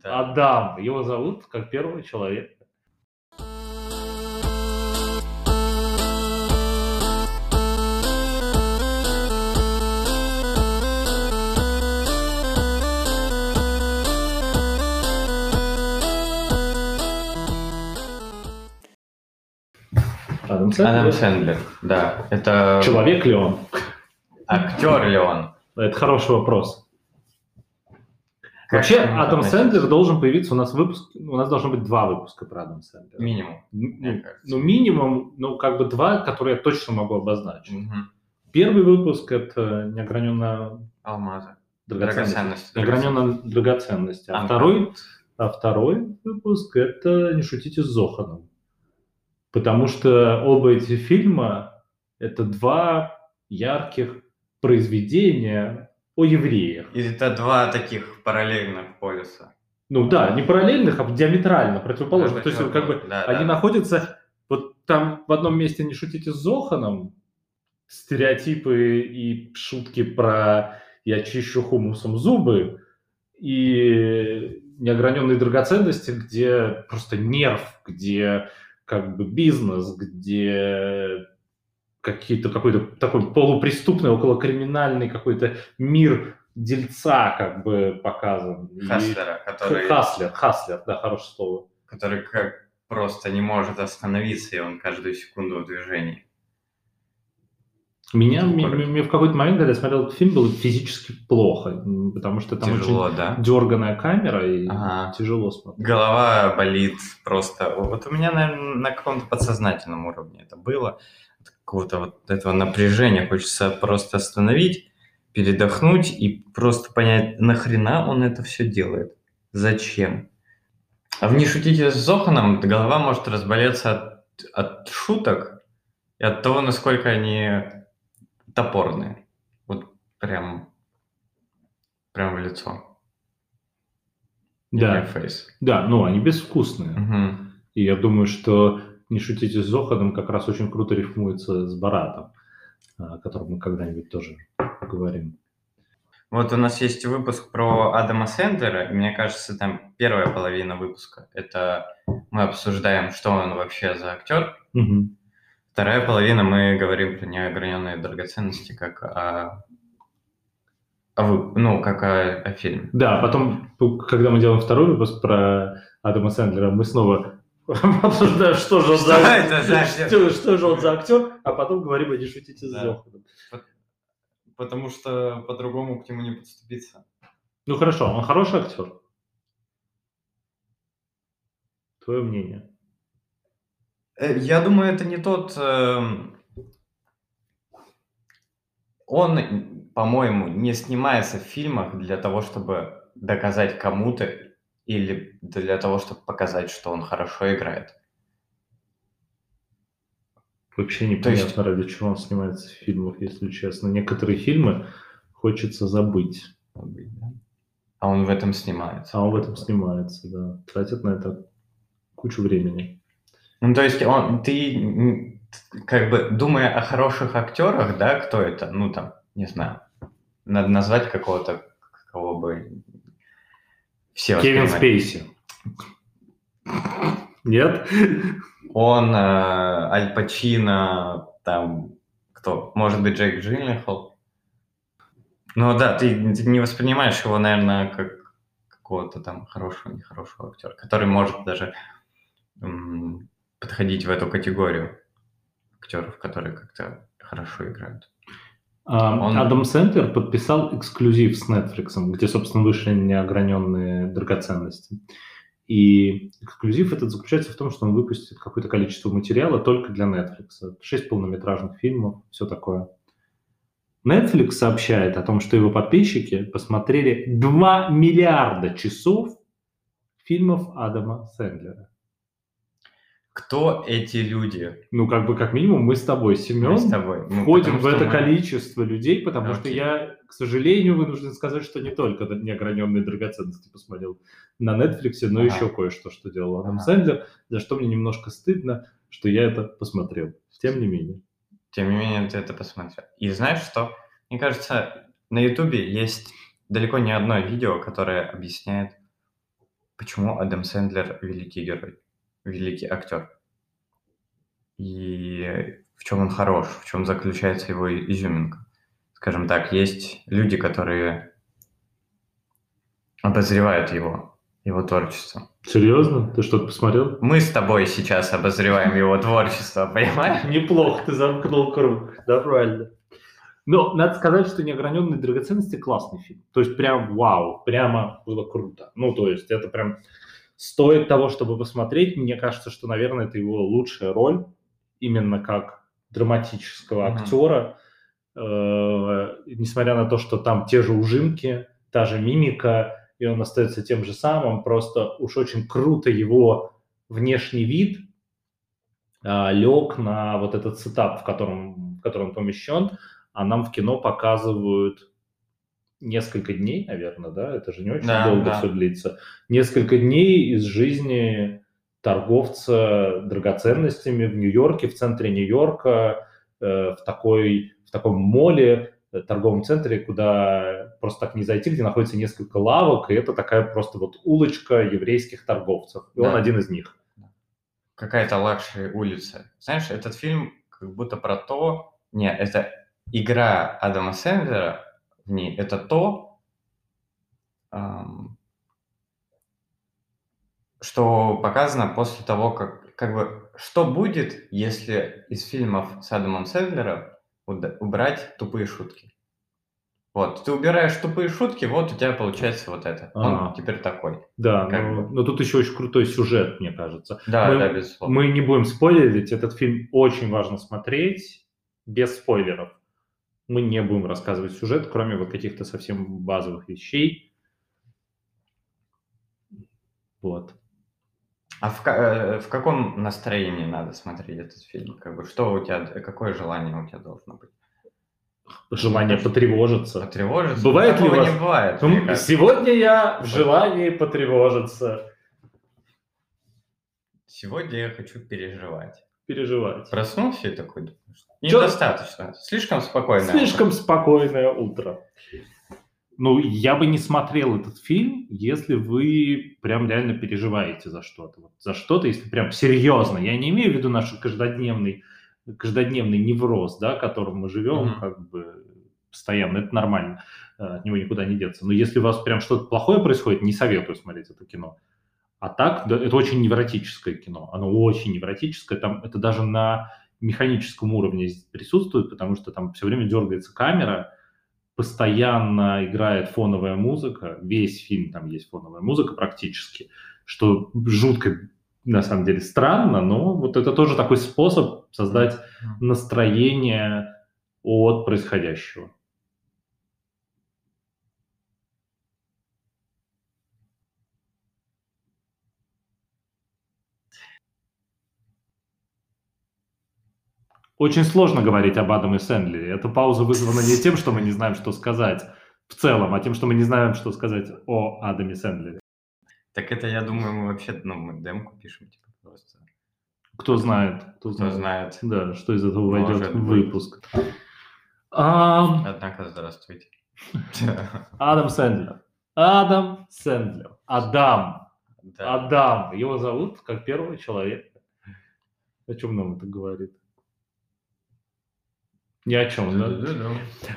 Да. Адам. Его зовут как первого человека. Адам Сэндлер. Адам Сэндлер, да. Это Человек ли он? актер ли он? Это хороший вопрос. Вообще, Адам? Сэндлер должен появиться у нас выпуск. У нас должно быть два выпуска про Адам Сэндлера. Минимум, Ну, ну, минимум, ну, как бы два, которые я точно могу обозначить. Мгм. Первый выпуск – это неограненная Алмазы. драгоценность. Неограненная драгоценность. А второй, а второй выпуск – это «Не шутите с Зоханом». Потому что оба эти фильма – это два ярких произведения о евреях. И это два таких параллельных полюса. Ну да, не параллельных, а диаметрально противоположных. Да, То есть как бы да, они да. находятся вот там в одном месте не шутите с Зоханом, стереотипы и шутки про я чищу хумусом зубы и неограненные драгоценности, где просто нерв, где как бы бизнес, где какие-то какой-то такой полупреступный, околокриминальный какой-то мир дельца как бы показан. И- Хаслера, который, Хаслер, Хаслер, да, хорошее слово. который как просто не может остановиться, и он каждую секунду в движении. Меня, мне, мне в какой-то момент, когда я смотрел этот фильм, было физически плохо, потому что там Тяжело, очень да? дерганая камера и Ага. тяжело смотреть. Голова болит просто. Вот у меня, наверное, на каком-то подсознательном уровне это было. От какого-то вот этого напряжения хочется просто остановить, передохнуть и просто понять, нахрена он это все делает. Зачем? А в «Не шутите с Зоханом» голова может разболеться от, от шуток и от того, насколько они топорные. Вот прям, прям в лицо. Да, да, ну они безвкусные. Мгм. И я думаю, что не шутите с Зоханом как раз очень круто рифмуется с Баратом, о котором мы когда-нибудь тоже поговорим. Вот у нас есть выпуск про Адама Сэндлера, и мне кажется, там первая половина выпуска – это мы обсуждаем, что он вообще за актер. Мгм. Вторая половина мы говорим про неограненные драгоценности, как о, о вы- ну, как о, о фильме. Да, потом, когда мы делаем второй выпуск про Адама Сэндлера, мы снова обсуждаем, что же он за актер? что, же он за актер, а потом говорим, а не шутите с. Зоханом. Потому что по-другому к нему не подступиться. Ну хорошо, он хороший актер. Твое мнение. Э, Я думаю, это не тот... эм, Он, по-моему, не снимается в фильмах для того, чтобы доказать кому-то или для того, чтобы показать, что он хорошо играет. Вообще То есть- непонятно, ради чего он снимается в фильмах, если честно. Некоторые фильмы хочется забыть, А он в этом снимается. а он в этом снимается, да. Тратит на это кучу времени. Ну, то есть он, ты, как бы, думая о хороших актерах, да, кто это, ну, там, не знаю, надо назвать какого-то, кого бы все Кевин. Спейси. Нет? Он, э, Аль Пачино, там, кто? Может быть, Джейк Джилленхол. Ну да, ты, ты не воспринимаешь его, наверное, как какого-то там хорошего, нехорошего актера, который может даже м, подходить в эту категорию актеров, которые как-то хорошо играют. А, Он- Адам Сэндлер подписал эксклюзив с Netflix, где, собственно, вышли неограненные драгоценности. И эксклюзив этот заключается в том, что он выпустит какое-то количество материала только для Netflix. Шесть полнометражных фильмов, все такое. Netflix сообщает о том, что его подписчики посмотрели 2 миллиарда часов фильмов Адама Сэндлера. Кто эти люди? Ну, как бы, как минимум, мы с тобой, Семен, Мы с тобой. Ну, входим в что это мы- количество людей, потому что Окей. я, к сожалению, вынужден сказать, что не только неограненные драгоценности посмотрел на Netflix, но Ага. еще кое-что, что делал Адам Ага. Сэндлер, за что мне немножко стыдно, что я это посмотрел. Тем не менее. Тем не менее, ты это посмотрел. И знаешь что? Мне кажется, на Ютубе есть далеко не одно видео, которое объясняет почему Адам Сэндлер великий герой, великий актер. И в чем он хорош, в чем заключается его изюминка. Скажем так, есть люди, которые обозревают его, его творчество. Серьезно? Ты что-то посмотрел? Мы с тобой сейчас обозреваем его творчество, понимаешь? Неплохо, ты замкнул круг. Да, правильно. Но надо сказать, что «Неограненные драгоценности» классный фильм. То есть прям вау, прямо было круто. Ну, то есть это прям стоит того, чтобы посмотреть. Мне кажется, что, наверное, это его лучшая роль именно как драматического Мгм. актера. Э, несмотря на то, что там те же ужимки, та же мимика, и он остается тем же самым, просто уж очень круто его внешний вид лег на вот этот сетап, в котором, в котором он помещен, а нам в кино показывают несколько дней, наверное, да, это же не очень Да, долго да. все длится, несколько дней из жизни торговца драгоценностями в Нью-Йорке, в центре Нью-Йорка, э, в такой в таком моле, э, торговом центре, куда просто так не зайти, где находится несколько лавок, и это такая просто вот улочка еврейских торговцев. И он Да. один из них. Какая-то luxury улица. Знаешь, этот фильм как будто про то... Не, это игра Адама Сэндлера в ней. Это то, что показано после того, как... Как бы, что будет, если из фильмов с Адамом Сэндлером убрать тупые шутки? Вот, ты убираешь тупые шутки, вот у тебя получается вот это. Он Ага. теперь такой. Да, но, бы. но тут еще очень крутой сюжет, мне кажется. Да, Мы- да, безусловно. Мы не будем спойлерить, этот фильм очень важно смотреть без спойлеров. Мы не будем рассказывать сюжет, кроме вот каких-то совсем базовых вещей. Вот. А в, э, в каком настроении надо смотреть этот фильм? Как бы, что у тебя, какое желание у тебя должно быть? Желание потревожиться. Потревожиться? Бывает ли у вас- не бывает, кажется. Сегодня я в желании потревожиться, Сегодня я хочу переживать. Переживать. Проснулся и такой, думаешь, Чё? недостаточно, слишком спокойно. Слишком спокойное утро. Ну, я бы не смотрел этот фильм, если вы прям реально переживаете за что-то. Вот за что-то, если прям серьезно. Я не имею в виду наш каждодневный, каждодневный невроз, да, которым мы живем, Мгм. как бы постоянно. Это нормально. э, От него никуда не деться. Но если у вас прям что-то плохое происходит, не советую смотреть это кино. А так, да, это очень невротическое кино. Оно очень невротическое. Там это даже на механическом уровне присутствует, потому что там все время дергается камера, постоянно играет фоновая музыка, весь фильм там есть фоновая музыка практически, что жутко на самом деле странно, но вот это тоже такой способ создать настроение от происходящего. Очень сложно говорить об Адаме Сэндлере. Эта пауза вызвана не тем, что мы не знаем, что сказать в целом, а тем, что мы не знаем, что сказать о Адаме Сэндлере. Так это, я думаю, мы вообще, ну, мы демку пишем, типа, просто. Кто знает, кто Кто знает. знает. Да, что из этого Может войдет в выпуск. Ам, Однако, здравствуйте. Адам Сэндлер. Адам Сэндлер. Адам. Да. Адам. Его зовут как первого человека. О чем нам это говорит? Ни о чем, да? Да-да-да.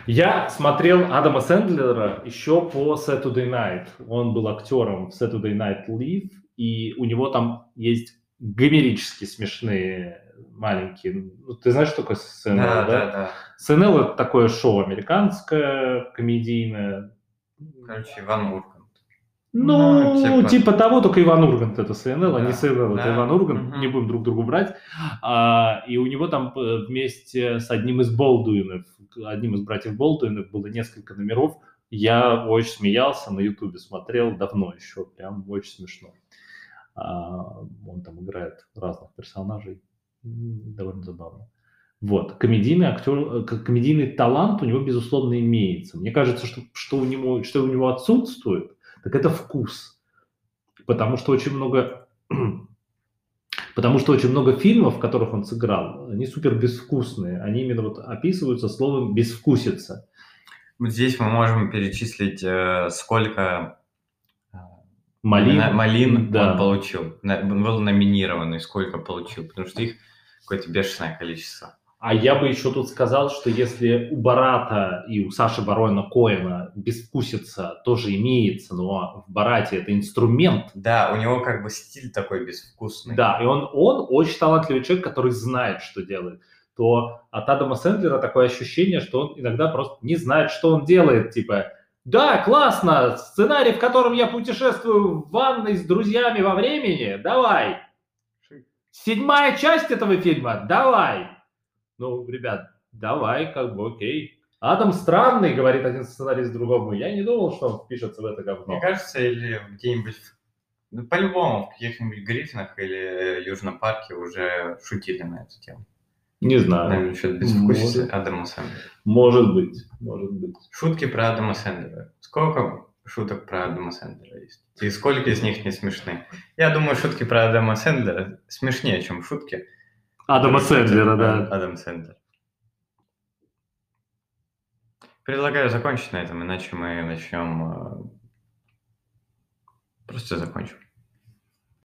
Я смотрел Адама Сэндлера еще по Saturday Night. Он был актером в Saturday Night Live, и у него там есть гомерически смешные маленькие... Ну, ты знаешь, что такое СНЛ, Да, да? да, да. СНЛ — это такое шоу американское, комедийное. Короче, Иван Ургант. Ну, Ну, типа... типа- того, только Иван Ургант это СНЛ, а не Да, СНЛ это да. Иван Ургант, Мгм. не будем друг другу брать. А, и у него там э, вместе с одним из Болдуинов, одним из братьев Болдуинов было несколько номеров. Я очень смеялся, на Ютубе смотрел давно еще, прям очень смешно. А, он там играет разных персонажей, довольно забавно. Вот, комедийный актер, э, комедийный талант у него, безусловно, имеется. Мне кажется, что, что, у него, что у него отсутствует, так это вкус. Потому что очень много... Потому что очень много фильмов, в которых он сыграл, они супер безвкусные. Они именно вот описываются словом «безвкусица». Вот здесь мы можем перечислить, э, сколько э, Малин. Именно Малин да. он получил. На- Был номинированный, сколько получил. Потому что их какое-то бешеное количество. А я бы еще тут сказал, что если у Барата и у Саши Барона Коэна безвкусица тоже имеется, но в Барате это инструмент, Да, у него как бы стиль такой безвкусный. да, и он, он очень талантливый человек, который знает, что делает, то от Адама Сэндлера такое ощущение, что он иногда просто не знает, что он делает, типа, да, классно, сценарий, в котором я путешествую в ванной с друзьями во времени, давай. Седьмая часть этого фильма, давай. Ну, ребят, давай, как бы, окей. Адам странный, говорит один сценарист другому. Я не думал, что он впишется в это говно. Мне кажется, или где-нибудь, ну, по-любому, в каких-нибудь Гриффинах или Южном парке уже шутили на эту тему. Не знаю. Наверное, что-то безвкусица Может. Адама Сэндлера. Может быть, может быть. Шутки про Адама Сэндлера. Сколько шуток про Адама Сэндлера есть? И сколько из них не смешны? Я думаю, шутки про Адама Сэндлера смешнее, чем шутки. Адама Сэндлера, да. Ад- Адам Сэндлер. Предлагаю закончить на этом, иначе мы начнем... э, Просто закончим.